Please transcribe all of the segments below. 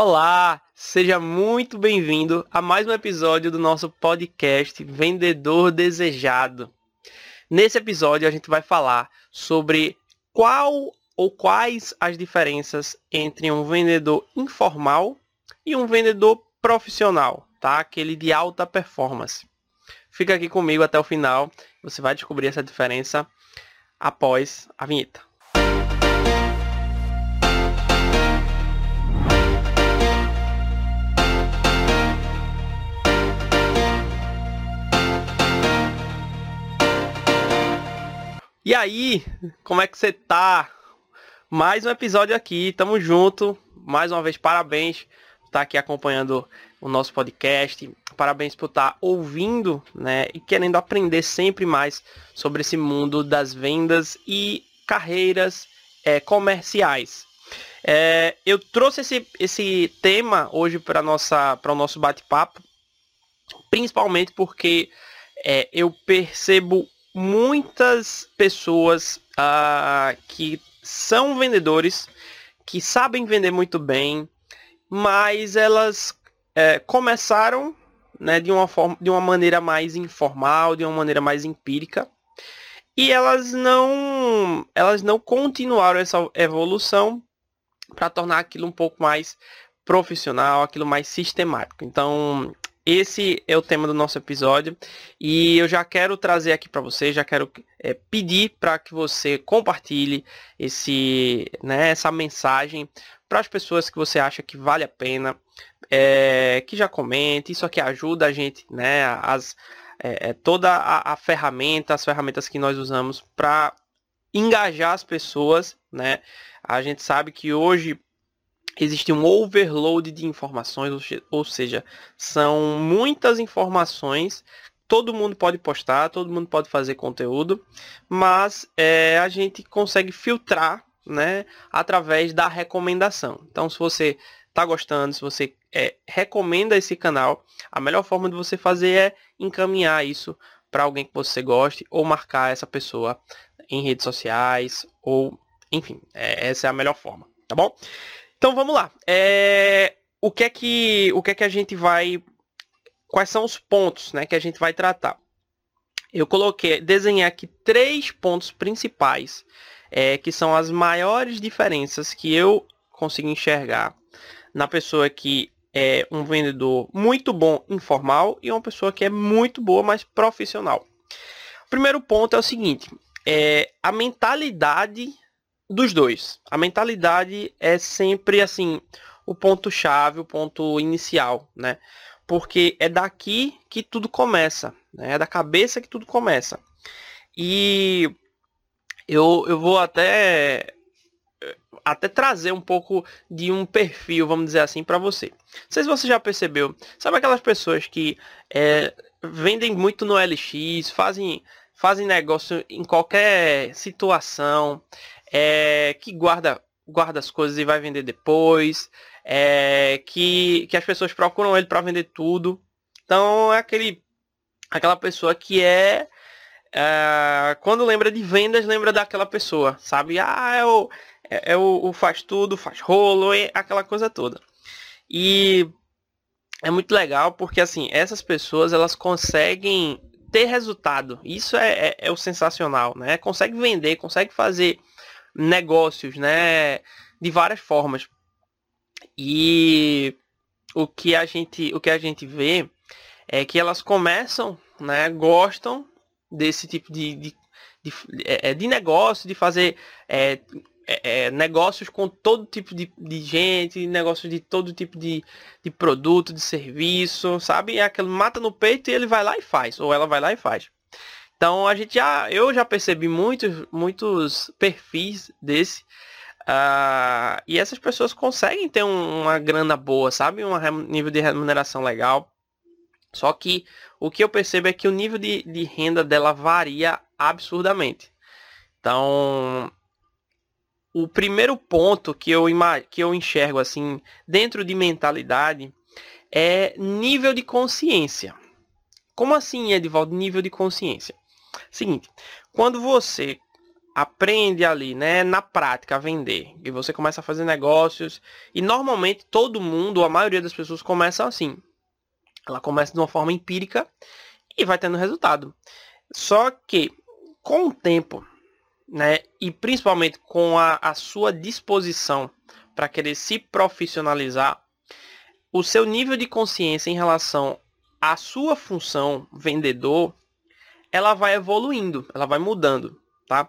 Olá, seja muito bem-vindo a mais um episódio do nosso podcast Vendedor Desejado. Nesse episódio a gente vai falar sobre qual ou quais as diferenças entre um vendedor informal e um vendedor profissional, tá? Aquele de alta performance. Fica aqui comigo até o final, você vai descobrir essa diferença após a vinheta. E aí, como é que você tá? Mais um episódio aqui, tamo junto. Mais uma vez, parabéns por estar aqui acompanhando o nosso podcast. Parabéns por estar ouvindo, né, e querendo aprender sempre mais sobre esse mundo das vendas e carreiras é, comerciais. É, eu trouxe esse, esse tema hoje para o nosso bate-papo, principalmente porque é, eu percebo muitas pessoas uh, que são vendedores, que sabem vender muito bem, mas elas é, começaram né, de, uma forma, de uma maneira mais informal, de uma maneira mais empírica, e elas não, elas não continuaram essa evolução para tornar aquilo um pouco mais profissional, aquilo mais sistemático. Então, esse é o tema do nosso episódio e eu já quero trazer aqui para você, já quero é, pedir para que você compartilhe esse, né, essa mensagem para as pessoas que você acha que vale a pena, é, que já comente, isso aqui ajuda a gente, né, as, é, é toda a, a ferramenta, as ferramentas que nós usamos para engajar as pessoas, né? A gente sabe que hoje existe um overload de informações, ou seja, são muitas informações. Todo mundo pode postar, todo mundo pode fazer conteúdo, mas é, a gente consegue filtrar, né, através da recomendação. Então, se você está gostando, se você é, recomenda esse canal, a melhor forma de você fazer é encaminhar isso para alguém que você goste ou marcar essa pessoa em redes sociais ou, enfim, é, essa é a melhor forma, tá bom? Então vamos lá. É... O que é que o que é que a gente vai quais são os pontos, né, que a gente vai tratar? Eu coloquei, desenhei aqui três pontos principais, é, que são as maiores diferenças que eu consigo enxergar na pessoa que é um vendedor muito bom informal e uma pessoa que é muito boa, mas profissional. O primeiro ponto é o seguinte, é a mentalidade dos dois. A mentalidade é sempre assim o ponto chave, o ponto inicial, né? Porque é daqui que tudo começa, né? É da cabeça que tudo começa. E eu, eu vou até até trazer um pouco de um perfil, vamos dizer assim, para você. Não sei se você já percebeu. Sabe aquelas pessoas que é, vendem muito no LX, fazem, fazem negócio em qualquer situação, é, que guarda, guarda as coisas e vai vender depois, é, que, que as pessoas procuram ele para vender tudo. Então é aquele, aquela pessoa que é, é, quando lembra de vendas, lembra daquela pessoa, sabe? Ah, é o, é, é o, o faz tudo, faz rolo, é aquela coisa toda. E é muito legal porque assim, essas pessoas elas conseguem ter resultado. Isso é, é, é, o sensacional, né? Consegue vender, consegue fazer negócios, né? De várias formas. E o que a gente, o que a gente vê é que elas começam, né? Gostam desse tipo de, de, de, é, de negócio, de fazer é, é, é, negócios com todo tipo de, de gente, negócios de todo tipo de, de produto, de serviço, sabe? É aquele mata no peito e ele vai lá e faz, ou ela vai lá e faz. Então a gente já, eu já percebi muitos, muitos perfis desse. Uh, e essas pessoas conseguem ter um, uma grana boa, sabe? Um nível de remuneração legal. Só que o que eu percebo é que o nível de, de renda dela varia absurdamente. Então, o primeiro ponto que eu, que eu enxergo assim dentro de mentalidade é nível de consciência. Como assim, Edvaldo, nível de consciência? Seguinte, quando você aprende ali, né, na prática a vender. E você começa a fazer negócios. E normalmente todo mundo, a maioria das pessoas começa assim. Ela começa de uma forma empírica e vai tendo resultado. Só que com o tempo, né, e principalmente com a, a sua disposição para querer se profissionalizar, o seu nível de consciência em relação à sua função vendedor, ela vai evoluindo, ela vai mudando, tá?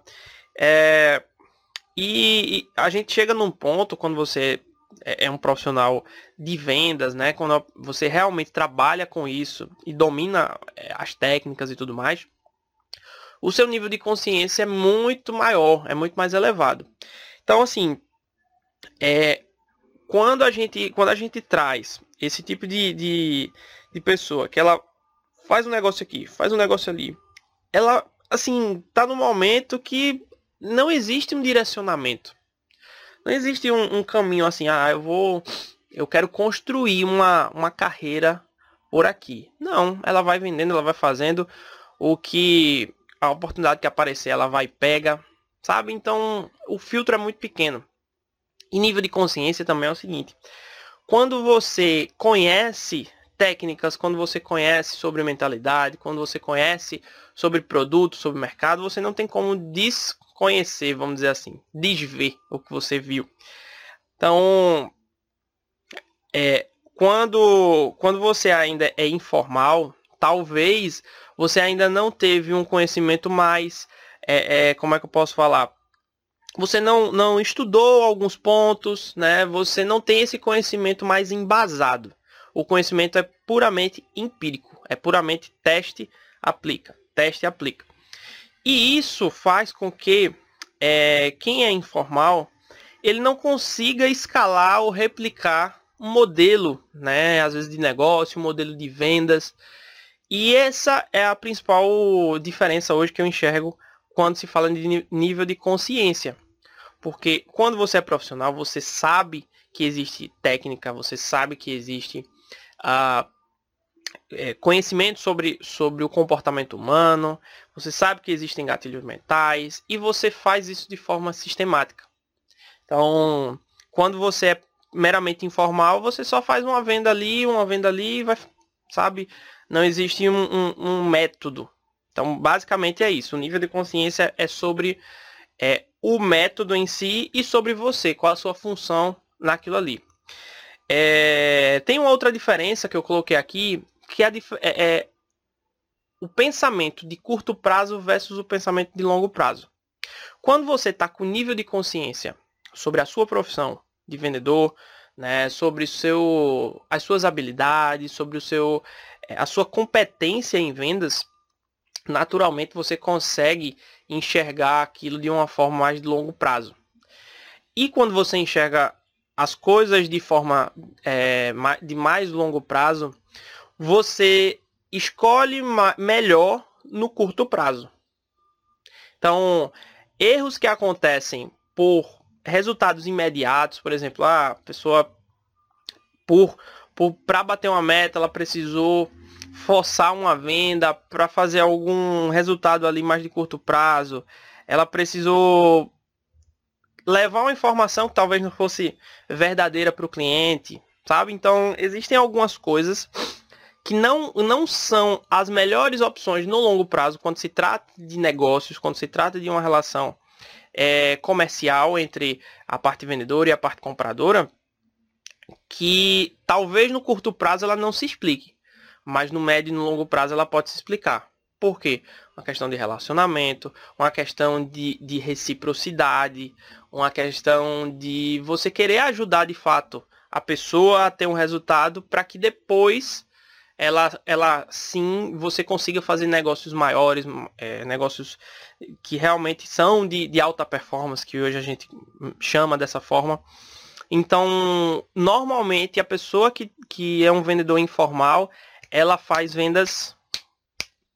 É, e, e a gente chega num ponto quando você é, é um profissional de vendas, né? Quando você realmente trabalha com isso e domina é, as técnicas e tudo mais, o seu nível de consciência é muito maior, é muito mais elevado. Então, assim, é, quando a gente quando a gente traz esse tipo de, de, de pessoa que ela faz um negócio aqui, faz um negócio ali, ela assim tá no momento que não existe um direcionamento, não existe um, um caminho assim, ah, eu vou, eu quero construir uma, uma carreira por aqui. Não, ela vai vendendo, ela vai fazendo o que a oportunidade que aparecer, ela vai pega, sabe? Então, o filtro é muito pequeno. E nível de consciência também é o seguinte: quando você conhece técnicas, quando você conhece sobre mentalidade, quando você conhece sobre produto, sobre mercado, você não tem como desconhecer, vamos dizer assim, desver o que você viu. Então, é, quando, quando você ainda é informal, talvez você ainda não teve um conhecimento mais, é, é, como é que eu posso falar? você não, não estudou alguns pontos, né? Você não tem esse conhecimento mais embasado. O conhecimento é puramente empírico, é puramente teste, aplica, teste, aplica. E isso faz com que é, quem é informal, ele não consiga escalar ou replicar um modelo, né? Às vezes de negócio, um modelo de vendas. E essa é a principal diferença hoje que eu enxergo quando se fala de nível de consciência. Porque quando você é profissional, você sabe que existe técnica, você sabe que existe é, conhecimento sobre, sobre o comportamento humano, você sabe que existem gatilhos mentais e você faz isso de forma sistemática. Então, quando você é meramente informal, você só faz uma venda ali, uma venda ali, vai, sabe? Não existe um, um, um método. Então, basicamente é isso. O nível de consciência é sobre é, o método em si e sobre você, qual a sua função naquilo ali. É, tem uma outra diferença que eu coloquei aqui, que é, é, é o pensamento de curto prazo versus o pensamento de longo prazo. Quando você está com nível de consciência sobre a sua profissão de vendedor, né, sobre seu, as suas habilidades, sobre o seu, é, a sua competência em vendas, naturalmente você consegue enxergar aquilo de uma forma mais de longo prazo. E quando você enxerga as coisas de forma é, de mais longo prazo, você escolhe melhor no curto prazo. Então, erros que acontecem por resultados imediatos, por exemplo, ah, a pessoa por para bater uma meta, ela precisou forçar uma venda para fazer algum resultado ali mais de curto prazo. Ela precisou levar uma informação que talvez não fosse verdadeira para o cliente, sabe? Então, existem algumas coisas que não, não são as melhores opções no longo prazo quando se trata de negócios, quando se trata de uma relação é, comercial entre a parte vendedora e a parte compradora, que talvez no curto prazo ela não se explique mas no médio e no longo prazo ela pode se explicar. Por quê? Uma questão de relacionamento, uma questão de, de reciprocidade, uma questão de você querer ajudar de fato a pessoa a ter um resultado para que depois ela, ela sim você consiga fazer negócios maiores, é, negócios que realmente são de, de alta performance, que hoje a gente chama dessa forma. Então, normalmente a pessoa que, que é um vendedor informal, ela faz vendas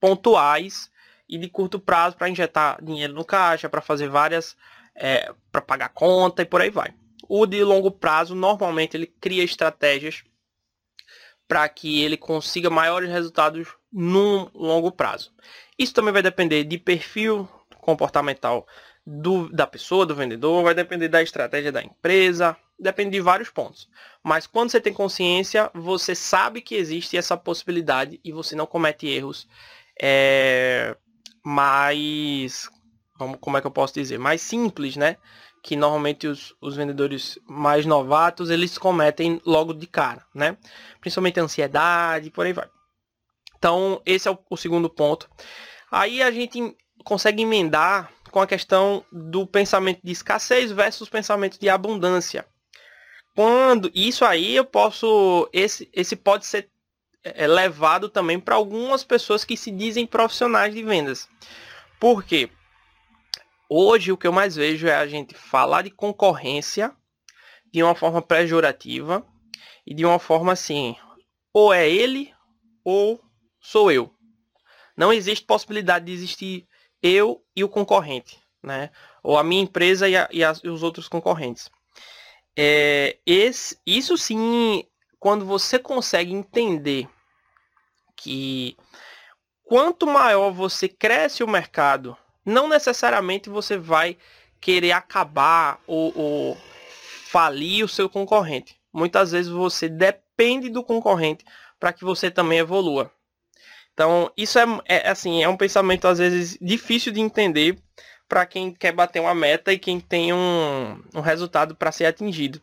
pontuais e de curto prazo para injetar dinheiro no caixa, para fazer várias, é, para pagar conta e por aí vai. O de longo prazo, normalmente, ele cria estratégias para que ele consiga maiores resultados no longo prazo. Isso também vai depender de perfil comportamental do, da pessoa, do vendedor, vai depender da estratégia da empresa, depende de vários pontos. Mas quando você tem consciência, você sabe que existe essa possibilidade e você não comete erros é, mais, como é que eu posso dizer, mais simples, né? Que normalmente os, os vendedores mais novatos, eles cometem logo de cara, né? Principalmente ansiedade, por aí vai. Então, esse é o, o segundo ponto. Aí a gente consegue emendar com a questão do pensamento de escassez versus pensamento de abundância. Quando isso aí eu posso esse esse pode ser é, levado também para algumas pessoas que se dizem profissionais de vendas. Por quê? Hoje o que eu mais vejo é a gente falar de concorrência de uma forma pejorativa e de uma forma assim, ou é ele ou sou eu. Não existe possibilidade de existir eu e o concorrente, né? Ou a minha empresa e, a, e, as, e os outros concorrentes. É, esse, isso sim, quando você consegue entender que quanto maior você cresce o mercado, não necessariamente você vai querer acabar ou, ou falir o seu concorrente. Muitas vezes você depende do concorrente para que você também evolua. Então, isso é, é, assim, é um pensamento às vezes difícil de entender para quem quer bater uma meta e quem tem um, um resultado para ser atingido.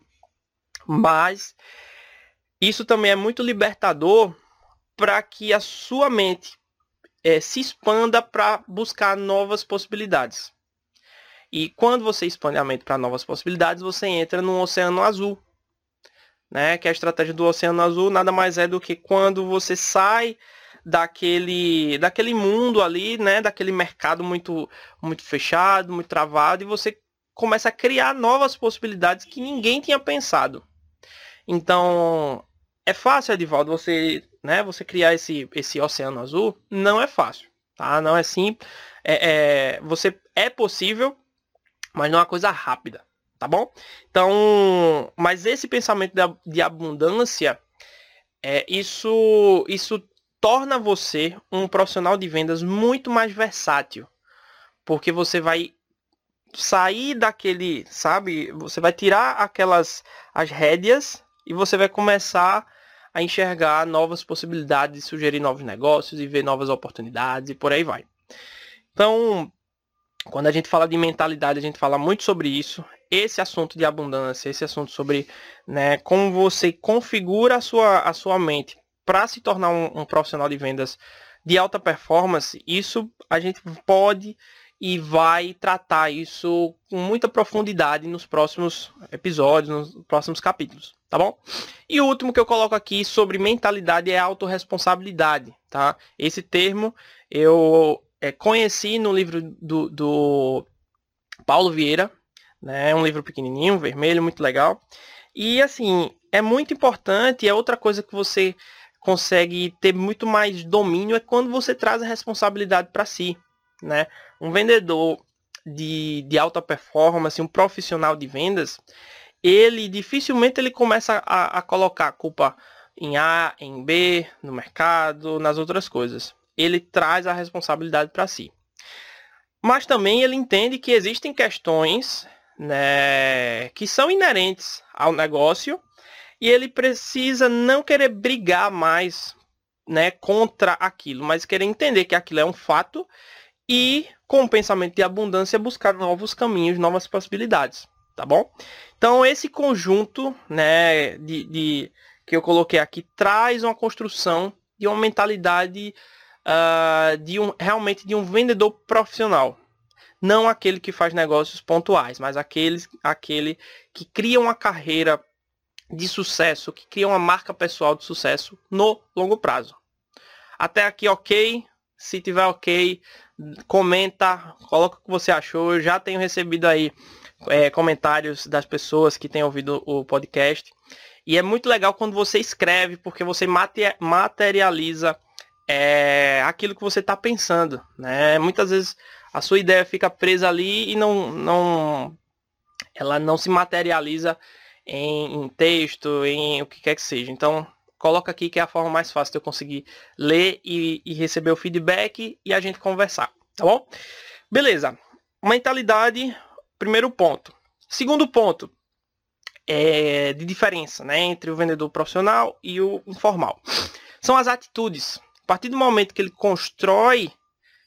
Mas isso também é muito libertador para que a sua mente é, se expanda para buscar novas possibilidades. E quando você expande a mente para novas possibilidades, você entra no oceano azul. Né? Que a estratégia do oceano azul nada mais é do que quando você sai daquele daquele mundo ali, né, daquele mercado muito muito fechado, muito travado e você começa a criar novas possibilidades que ninguém tinha pensado. Então, é fácil, Edivaldo, você, né, você criar esse esse oceano azul? Não é fácil, tá? Não é simples. É, é, você é possível, mas não é uma coisa rápida, tá bom? Então, mas esse pensamento de, de abundância, é, isso, isso torna você um profissional de vendas muito mais versátil. Porque você vai sair daquele, sabe? Você vai tirar aquelas as rédeas e você vai começar a enxergar novas possibilidades, sugerir novos negócios e ver novas oportunidades e por aí vai. Então, quando a gente fala de mentalidade, a gente fala muito sobre isso. Esse assunto de abundância, esse assunto sobre né, como você configura a sua, a sua mente para se tornar um, um, profissional de vendas de alta performance, isso a gente pode e vai tratar isso com muita profundidade nos próximos episódios, nos próximos capítulos, tá bom? E o último que eu coloco aqui sobre mentalidade é autorresponsabilidade, tá? Esse termo eu é, conheci no livro do, do Paulo Vieira, né? É um livro pequenininho, vermelho, muito legal. E assim, é muito importante, é outra coisa que você consegue ter muito mais domínio é quando você traz a responsabilidade para si, né? Um vendedor de, de alta performance, um profissional de vendas, ele dificilmente ele começa a, a colocar a culpa em A, em B, no mercado, nas outras coisas. Ele traz a responsabilidade para si. Mas também ele entende que existem questões né, que são inerentes ao negócio e ele precisa não querer brigar mais né, contra aquilo, mas querer entender que aquilo é um fato e, com o pensamento de abundância, buscar novos caminhos, novas possibilidades, tá bom? Então, esse conjunto né, de, de que eu coloquei aqui traz uma construção de uma mentalidade uh, de um, realmente de um vendedor profissional. Não aquele que faz negócios pontuais, mas aquele, aquele que cria uma carreira de sucesso, que cria uma marca pessoal de sucesso no longo prazo. Até aqui ok. Se tiver ok, comenta, coloca o que você achou. Eu já tenho recebido aí é, comentários das pessoas que têm ouvido o podcast. E é muito legal quando você escreve, porque você materializa é, aquilo que você está pensando. Né? Muitas vezes a sua ideia fica presa ali e não, não, ela não se materializa em, em texto, em o que quer que seja. Então, coloca aqui que é a forma mais fácil de eu conseguir ler e, e, receber o feedback e a gente conversar, tá bom? Beleza. mentalidade, primeiro ponto. Segundo ponto, é, de diferença né, entre o vendedor profissional e o informal. São as atitudes. A partir do momento que ele constrói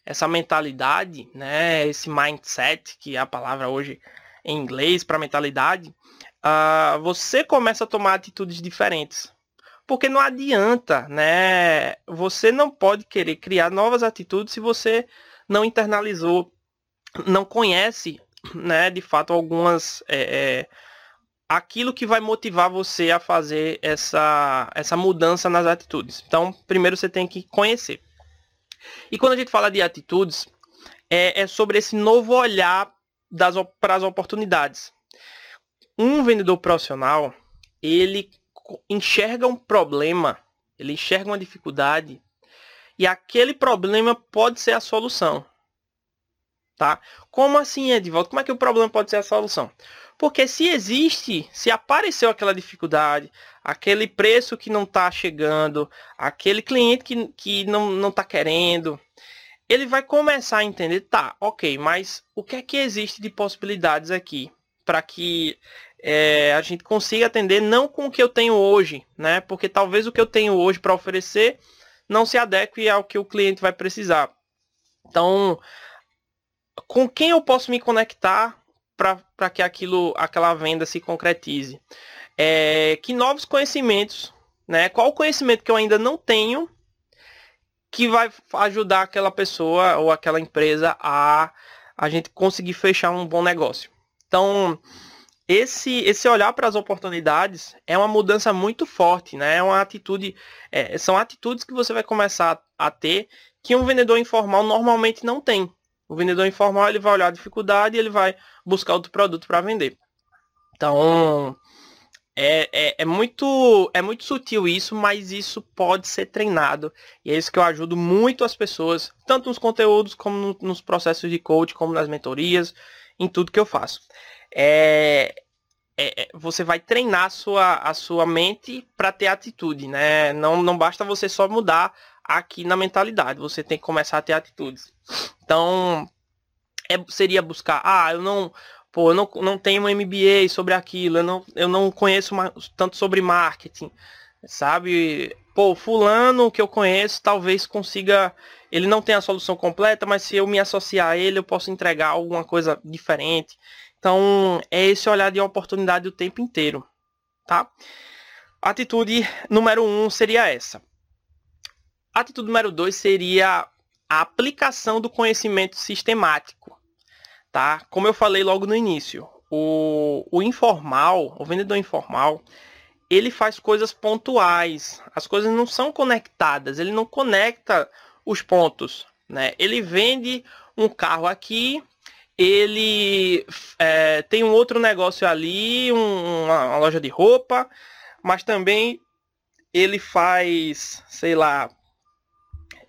essa mentalidade, né, esse mindset, que é a palavra hoje em inglês para mentalidade, uh, você começa a tomar atitudes diferentes. Porque não adianta, né? Você não pode querer criar novas atitudes se você não internalizou, não conhece, né, de fato, algumas. É, é, aquilo que vai motivar você a fazer essa, essa mudança nas atitudes. Então, primeiro você tem que conhecer. E quando a gente fala de atitudes, é, é sobre esse novo olhar para as oportunidades. Um vendedor profissional, ele enxerga um problema, ele enxerga uma dificuldade, e aquele problema pode ser a solução. Tá? Como assim, Edvaldo? Como é que o problema pode ser a solução? Porque se existe, se apareceu aquela dificuldade, aquele preço que não está chegando, aquele cliente que, que não está querendo, ele vai começar a entender, tá, ok, mas o que é que existe de possibilidades aqui para que é, a gente consiga atender não com o que eu tenho hoje, né? Porque talvez o que eu tenho hoje para oferecer não se adeque ao que o cliente vai precisar. Então, com quem eu posso me conectar para que aquilo, aquela venda se concretize. É, que novos conhecimentos, né? Qual o conhecimento que eu ainda não tenho que vai ajudar aquela pessoa ou aquela empresa a a gente conseguir fechar um bom negócio. Então, esse, esse olhar para as oportunidades é uma mudança muito forte, né? É uma atitude, é, são atitudes que você vai começar a ter que um vendedor informal normalmente não tem. O vendedor informal ele vai olhar a dificuldade e ele vai buscar outro produto para vender. Então, é, é, é, muito, é muito sutil isso, mas isso pode ser treinado. E é isso que eu ajudo muito as pessoas, tanto nos conteúdos, como no, nos processos de coach, como nas mentorias, em tudo que eu faço. É, é, é você vai treinar a sua, a sua mente para ter atitude, né? Não, não basta você só mudar aqui na mentalidade, você tem que começar a ter atitudes. Então, é, seria buscar, ah, eu não, pô, eu não, não tenho um MBA sobre aquilo, eu não, eu não conheço uma, tanto sobre marketing, sabe? Pô, fulano que eu conheço talvez consiga, ele não tem a solução completa, mas se eu me associar a ele, eu posso entregar alguma coisa diferente. Então, é esse olhar de oportunidade o tempo inteiro, tá? Atitude número um seria essa. Atitude número dois seria a aplicação do conhecimento sistemático. Tá? Como eu falei logo no início, o, o informal, o vendedor informal, ele faz coisas pontuais. As coisas não são conectadas, ele não conecta os pontos. Né? Ele vende um carro aqui, ele é, tem um outro negócio ali, um, uma, uma loja de roupa, mas também ele faz, sei lá,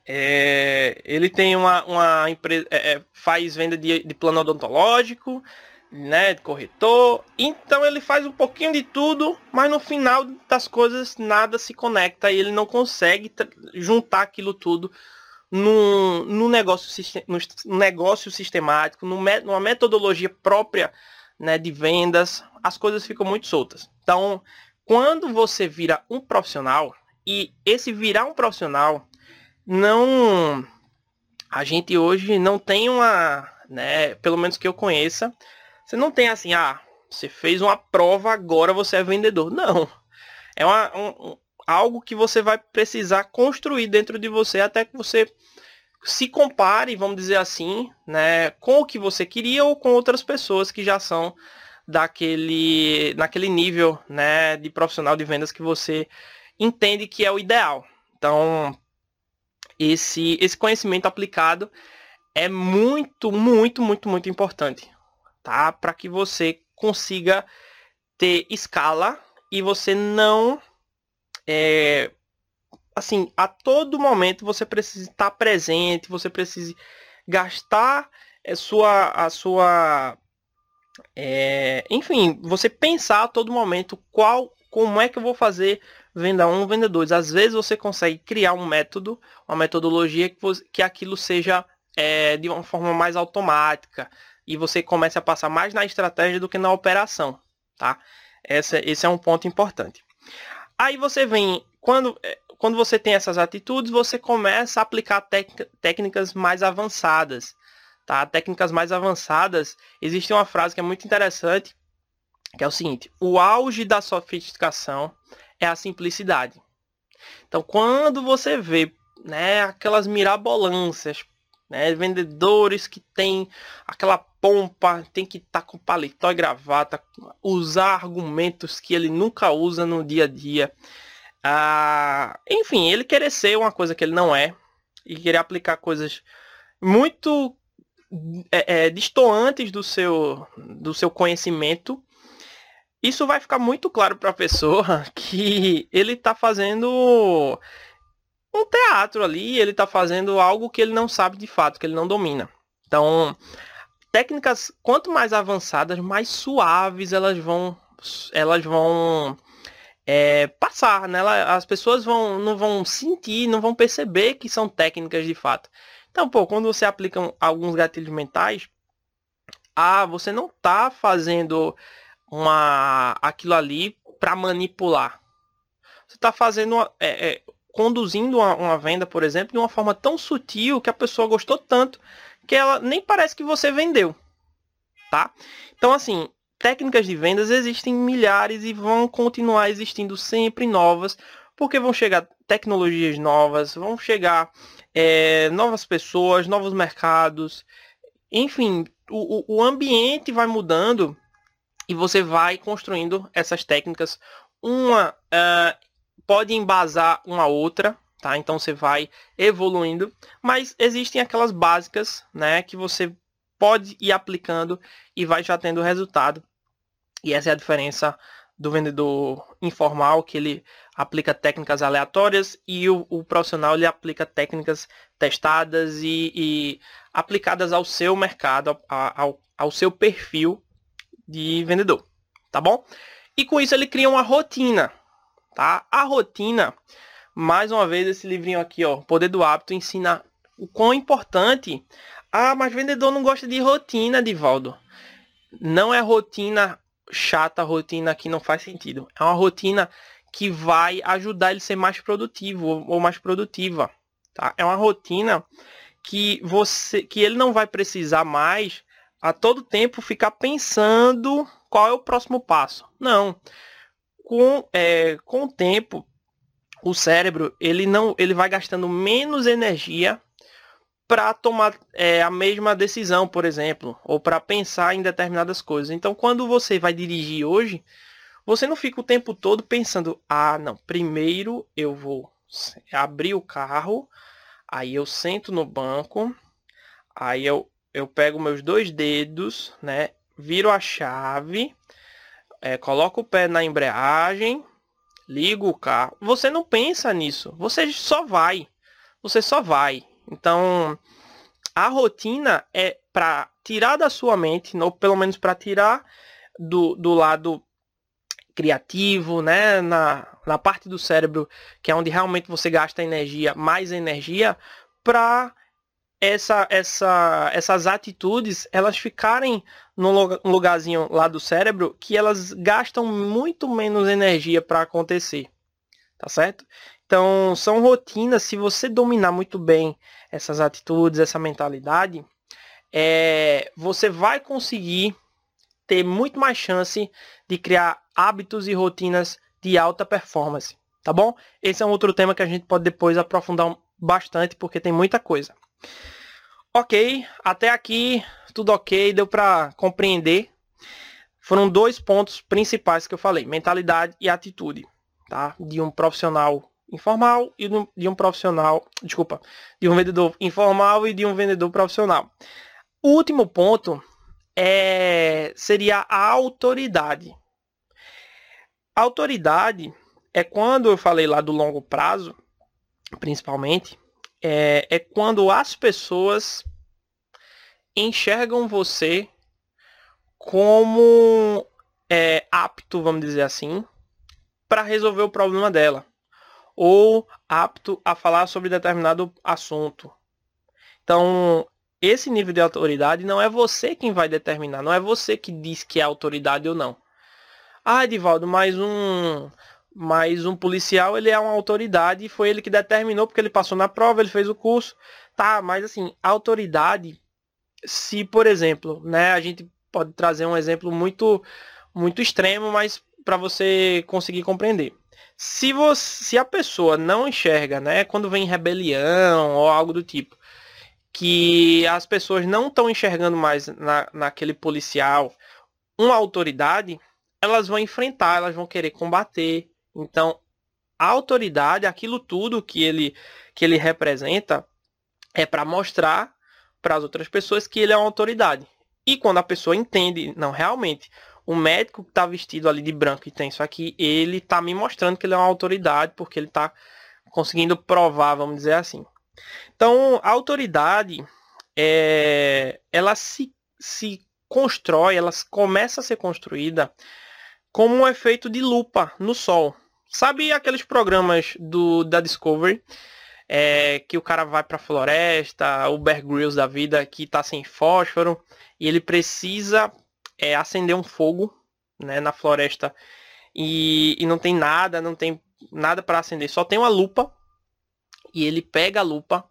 é, ele tem uma, uma empresa, é, é, faz venda de, de plano odontológico, né, de corretor. Então ele faz um pouquinho de tudo, mas no final das coisas nada se conecta e ele não consegue juntar aquilo tudo num, num, negócio, num negócio sistemático, numa metodologia própria né, de vendas. As coisas ficam muito soltas. Então, quando você vira um profissional, e esse virar um profissional não a gente hoje não tem uma, né, pelo menos que eu conheça, você não tem assim, ah, você fez uma prova, agora você é vendedor. Não. É uma, um, algo que você vai precisar construir dentro de você até que você se compare, vamos dizer assim, né, com o que você queria ou com outras pessoas que já são daquele naquele nível, né, de profissional de vendas que você entende que é o ideal. Então, esse, esse conhecimento aplicado é muito, muito, muito, muito importante, tá? Para que você consiga ter escala e você não é, assim, a todo momento você precisa estar presente, você precisa gastar a é, sua, a sua é, enfim, você pensar a todo momento qual, como é que eu vou fazer venda 1, venda 2. Às vezes você consegue criar um método, uma metodologia que, que aquilo seja é, de uma forma mais automática, e você comece a passar mais na estratégia do que na operação, tá? Essa, esse é um ponto importante. Aí você vem, quando, é, quando você tem essas atitudes, você começa a aplicar técnicas mais avançadas, tá? Técnicas mais avançadas, existe uma frase que é muito interessante, que é o seguinte, o auge da sofisticação é a simplicidade. Então, quando você vê né, aquelas mirabolâncias, né, vendedores que tem aquela pompa, tem que estar tá com paletó e gravata, usar argumentos que ele nunca usa no dia a dia. Ah, enfim, ele querer ser uma coisa que ele não é e querer aplicar coisas muito é, é, distoantes do seu, do seu conhecimento isso vai ficar muito claro para a pessoa que ele está fazendo um teatro ali, ele está fazendo algo que ele não sabe de fato, que ele não domina. Então, técnicas quanto mais avançadas, mais suaves elas vão, elas vão é, passar, né? As pessoas vão, não vão sentir, não vão perceber que são técnicas de fato. Então, pô, quando você aplica alguns gatilhos mentais, ah, você não está fazendo uma aquilo ali para manipular. Você está fazendo uma, é, é, conduzindo uma, uma, venda, por exemplo, de uma forma tão sutil que a pessoa gostou tanto que ela nem parece que você vendeu, tá? Então assim, técnicas de vendas existem milhares e vão continuar existindo sempre novas, porque vão chegar tecnologias novas, vão chegar é, novas pessoas, novos mercados, enfim, o, o ambiente vai mudando e você vai construindo essas técnicas. Uma uh, pode embasar uma outra, tá? Então você vai evoluindo, mas existem aquelas básicas, né, que você pode ir aplicando e vai já tendo resultado. E essa é a diferença do vendedor informal, que ele aplica técnicas aleatórias e o, o profissional ele aplica técnicas testadas e, e aplicadas ao seu mercado, ao, ao seu perfil de vendedor, tá bom? E com isso ele cria uma rotina, tá? A rotina, mais uma vez esse livrinho aqui, ó, Poder do Hábito ensina o quão importante. Ah, mas vendedor não gosta de rotina, Divaldo. Não é rotina chata, rotina que não faz sentido. É uma rotina que vai ajudar ele a ser mais produtivo ou mais produtiva, tá? É uma rotina que você que ele não vai precisar mais a todo tempo ficar pensando qual é o próximo passo. Não. Com, é, com o tempo, o cérebro ele não ele vai gastando menos energia para tomar é, a mesma decisão, por exemplo, ou para pensar em determinadas coisas. Então, quando você vai dirigir hoje, você não fica o tempo todo pensando: ah, não, primeiro eu vou abrir o carro, aí eu sento no banco, aí eu eu pego meus dois dedos, né? Viro a chave, é, o pé na embreagem, ligo o carro. Você não pensa nisso, você só vai. Você só vai. Então, a rotina é para tirar da sua mente, ou pelo menos para tirar do, do lado criativo, né? Na, na parte do cérebro, que é onde realmente você gasta energia, mais energia, para essa, essa, essas atitudes elas ficarem num lugarzinho lá do cérebro que elas gastam muito menos energia para acontecer, tá certo? Então são rotinas. Se você dominar muito bem essas atitudes, essa mentalidade, é, você vai conseguir ter muito mais chance de criar hábitos e rotinas de alta performance, tá bom? Esse é um outro tema que a gente pode depois aprofundar bastante porque tem muita coisa. Ok, até aqui tudo ok, deu para compreender. Foram dois pontos principais que eu falei, mentalidade e atitude, tá? De um profissional informal e de um profissional, desculpa, de um vendedor informal e de um vendedor profissional. O último ponto é seria a autoridade. Autoridade é quando eu falei lá do longo prazo, principalmente, é, é quando as pessoas enxergam você como é, apto, vamos dizer assim, para resolver o problema dela. Ou apto a falar sobre determinado assunto. Então, esse nível de autoridade não é você quem vai determinar, não é você que diz que é autoridade ou não. Ah, Edivaldo, mais um mais um policial, ele é uma autoridade e foi ele que determinou porque ele passou na prova, ele fez o curso. Tá, mas assim, autoridade, se por exemplo, né, a gente pode trazer um exemplo muito muito extremo, mas para você conseguir compreender. Se você, se a pessoa não enxerga, né, quando vem rebelião ou algo do tipo, que as pessoas não estão enxergando mais na, naquele policial uma autoridade, elas vão enfrentar, elas vão querer combater. Então, a autoridade, aquilo tudo que ele, que ele representa, é para mostrar para as outras pessoas que ele é uma autoridade. E quando a pessoa entende, não, realmente, o médico que está vestido ali de branco e tem isso aqui, ele está me mostrando que ele é uma autoridade, porque ele está conseguindo provar, vamos dizer assim. Então, a autoridade, é, ela se, se constrói, ela começa a ser construída como um efeito de lupa no Sol. Sabe aqueles programas do, da Discovery? É, que o cara vai para a floresta, o Bear Grylls da vida que está sem fósforo e ele precisa é, acender um fogo né, na floresta. E, e não tem nada, não tem nada para acender, só tem uma lupa. E ele pega a lupa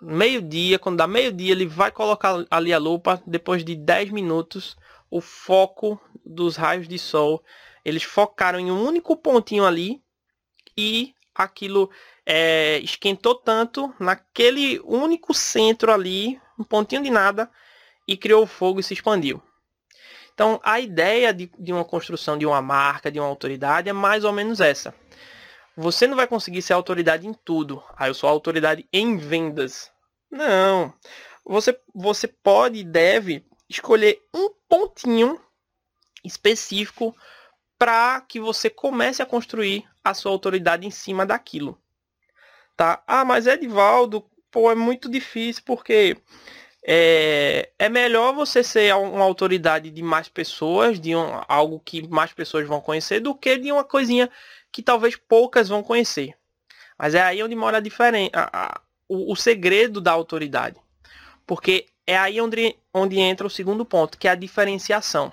meio-dia, quando dá meio-dia, ele vai colocar ali a lupa, depois de 10 minutos, o foco dos raios de sol, eles focaram em um único pontinho ali e aquilo é, esquentou tanto naquele único centro ali, um pontinho de nada, e criou fogo e se expandiu. Então, a ideia de, de uma construção de uma marca, de uma autoridade, é mais ou menos essa. Você não vai conseguir ser autoridade em tudo. Ah, eu sou autoridade em vendas. Não. Você, você pode e deve escolher um pontinho específico para que você comece a construir a sua autoridade em cima daquilo. Tá? Ah, mas Edivaldo, pô, é muito difícil porque é, é melhor você ser uma autoridade de mais pessoas, de um, algo que mais pessoas vão conhecer, do que de uma coisinha que talvez poucas vão conhecer. Mas é aí onde mora a diferença, a, a, o, o segredo da autoridade. Porque é aí onde, onde entra o segundo ponto, que é a diferenciação.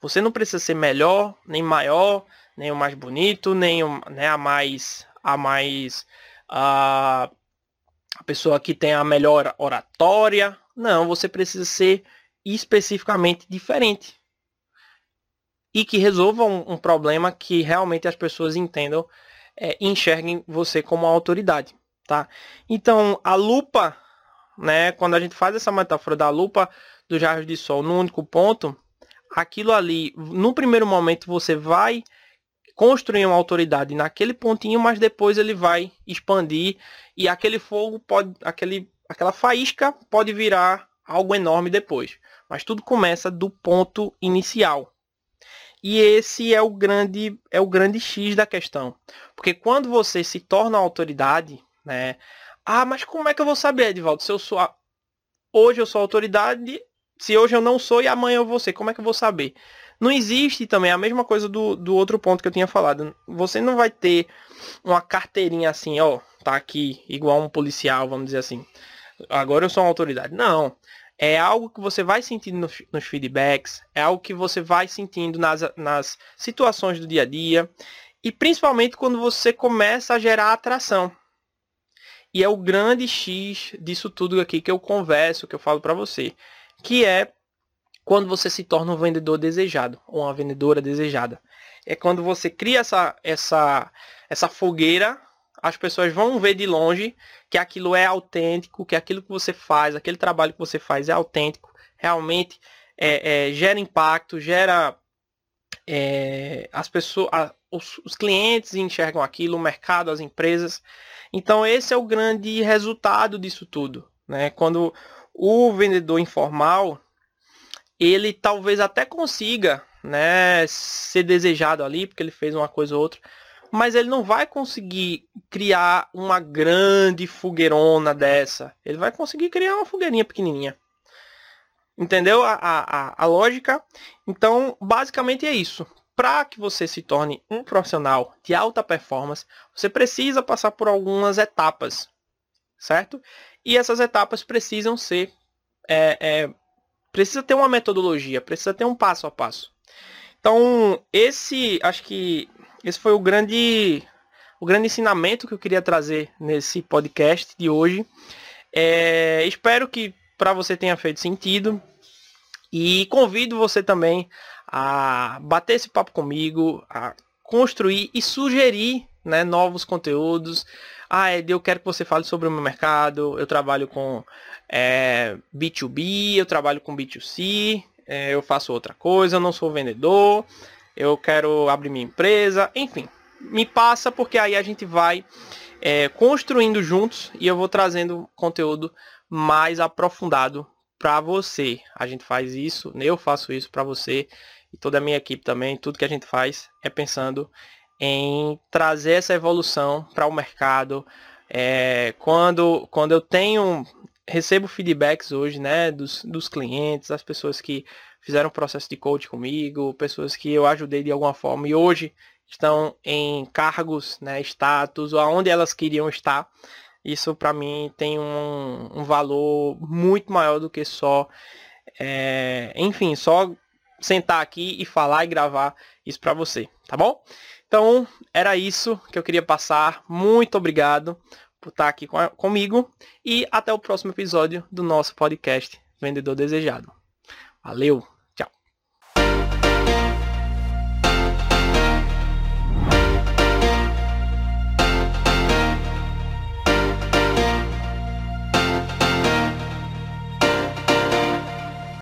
Você não precisa ser melhor, nem maior, nem o mais bonito, nem o, né, a mais a mais a, a pessoa que tem a melhor oratória. Não, você precisa ser especificamente diferente e que resolva um, um problema que realmente as pessoas entendam é, enxerguem você como autoridade, tá? Então, a lupa, né, quando a gente faz essa metáfora da lupa dos raios de sol no único ponto, aquilo ali, no primeiro momento você vai construir uma autoridade naquele pontinho, mas depois ele vai expandir e aquele fogo pode, aquele, aquela faísca pode virar algo enorme depois. Mas tudo começa do ponto inicial. E esse é o grande é o grande X da questão. Porque quando você se torna autoridade, né? Ah, mas como é que eu vou saber, Edvaldo, se eu sou a... hoje eu sou autoridade, se hoje eu não sou e amanhã eu vou ser, como é que eu vou saber? Não existe também a mesma coisa do, do outro ponto que eu tinha falado. Você não vai ter uma carteirinha assim, ó, tá aqui igual um policial, vamos dizer assim. Agora eu sou uma autoridade. Não é algo que você vai sentindo nos, nos feedbacks, é algo que você vai sentindo nas, nas situações do dia a dia e principalmente quando você começa a gerar atração. E é o grande X disso tudo aqui que eu converso, que eu falo para você, que é quando você se torna um vendedor desejado ou uma vendedora desejada. É quando você cria essa essa essa fogueira as pessoas vão ver de longe que aquilo é autêntico, que aquilo que você faz, aquele trabalho que você faz é autêntico, realmente é, é, gera impacto, gera é, as pessoas, a, os, os clientes enxergam aquilo, o mercado, as empresas. Então esse é o grande resultado disso tudo, né? Quando o vendedor informal ele talvez até consiga, né, ser desejado ali porque ele fez uma coisa ou outra, mas ele não vai conseguir criar uma grande fogueirona dessa. Ele vai conseguir criar uma fogueirinha pequenininha. Entendeu a, a, a lógica? Então, basicamente é isso. Para que você se torne um profissional de alta performance, você precisa passar por algumas etapas, certo? E essas etapas precisam ser é, é, precisa ter uma metodologia, precisa ter um passo a passo. Então, esse, acho que esse foi o grande, o grande ensinamento que eu queria trazer nesse podcast de hoje. É, espero que para você tenha feito sentido e convido você também a bater esse papo comigo, a construir e sugerir né, novos conteúdos. Ah, Ed, eu quero que você fale sobre o meu mercado. Eu trabalho com é, B2B, eu trabalho com B2C, é, eu faço outra coisa, eu não sou vendedor, eu quero abrir minha empresa, enfim. Me passa porque aí a gente vai é, construindo juntos e eu vou trazendo conteúdo mais aprofundado para você. A gente faz isso, eu faço isso para você e toda a minha equipe também. Tudo que a gente faz é pensando em trazer essa evolução para o mercado. É, quando, quando eu tenho recebo feedbacks hoje, né, dos, dos clientes, das pessoas que fizeram processo de coach comigo, pessoas que eu ajudei de alguma forma e hoje estão em cargos, né, status, aonde elas queriam estar. Isso para mim tem um, um, valor muito maior do que só, é, enfim, só sentar aqui e falar e gravar isso para você, tá bom? Então, era isso que eu queria passar. Muito obrigado por estar aqui com, comigo e até o próximo episódio do nosso podcast Vendedor Desejado. Valeu!